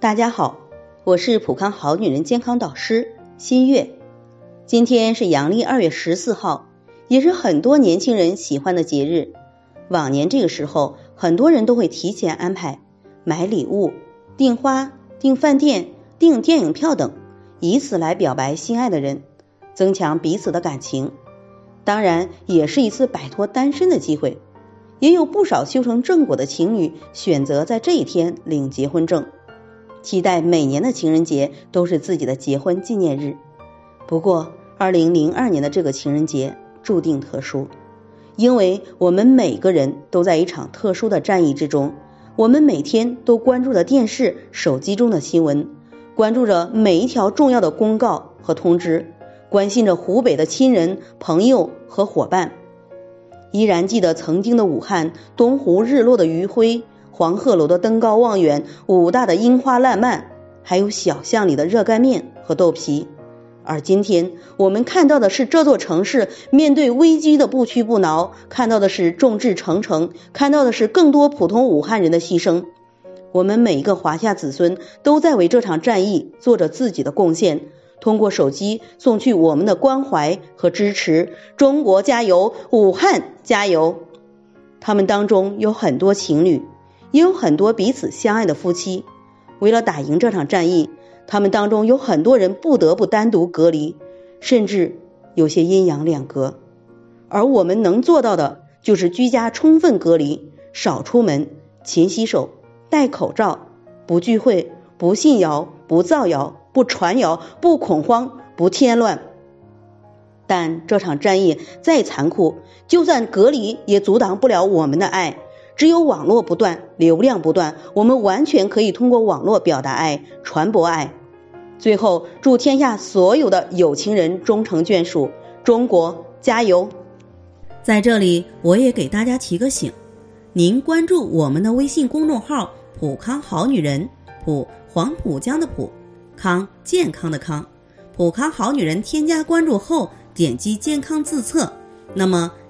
大家好，我是普康好女人健康导师新月。今天是阳历二月十四号，也是很多年轻人喜欢的节日。往年这个时候，很多人都会提前安排买礼物、订花、订饭店、订电影票等，以此来表白心爱的人，增强彼此的感情。当然，也是一次摆脱单身的机会。也有不少修成正果的情侣选择在这一天领结婚证。期待每年的情人节都是自己的结婚纪念日。不过，二零零二年的这个情人节注定特殊，因为我们每个人都在一场特殊的战役之中。我们每天都关注着电视、手机中的新闻，关注着每一条重要的公告和通知，关心着湖北的亲人、朋友和伙伴。依然记得曾经的武汉，东湖日落的余晖。黄鹤楼的登高望远，武大的樱花烂漫，还有小巷里的热干面和豆皮。而今天我们看到的是这座城市面对危机的不屈不挠，看到的是众志成城，看到的是更多普通武汉人的牺牲。我们每一个华夏子孙都在为这场战役做着自己的贡献，通过手机送去我们的关怀和支持。中国加油，武汉加油！他们当中有很多情侣。也有很多彼此相爱的夫妻，为了打赢这场战役，他们当中有很多人不得不单独隔离，甚至有些阴阳两隔。而我们能做到的，就是居家充分隔离，少出门，勤洗手，戴口罩，不聚会，不信谣，不造谣，不传谣，不恐慌，不添乱。但这场战役再残酷，就算隔离也阻挡不了我们的爱。只有网络不断，流量不断，我们完全可以通过网络表达爱，传播爱。最后，祝天下所有的有情人终成眷属，中国加油！在这里，我也给大家提个醒：您关注我们的微信公众号“普康好女人”，普黄浦江的普，康健康的康，普康好女人。添加关注后，点击健康自测。那么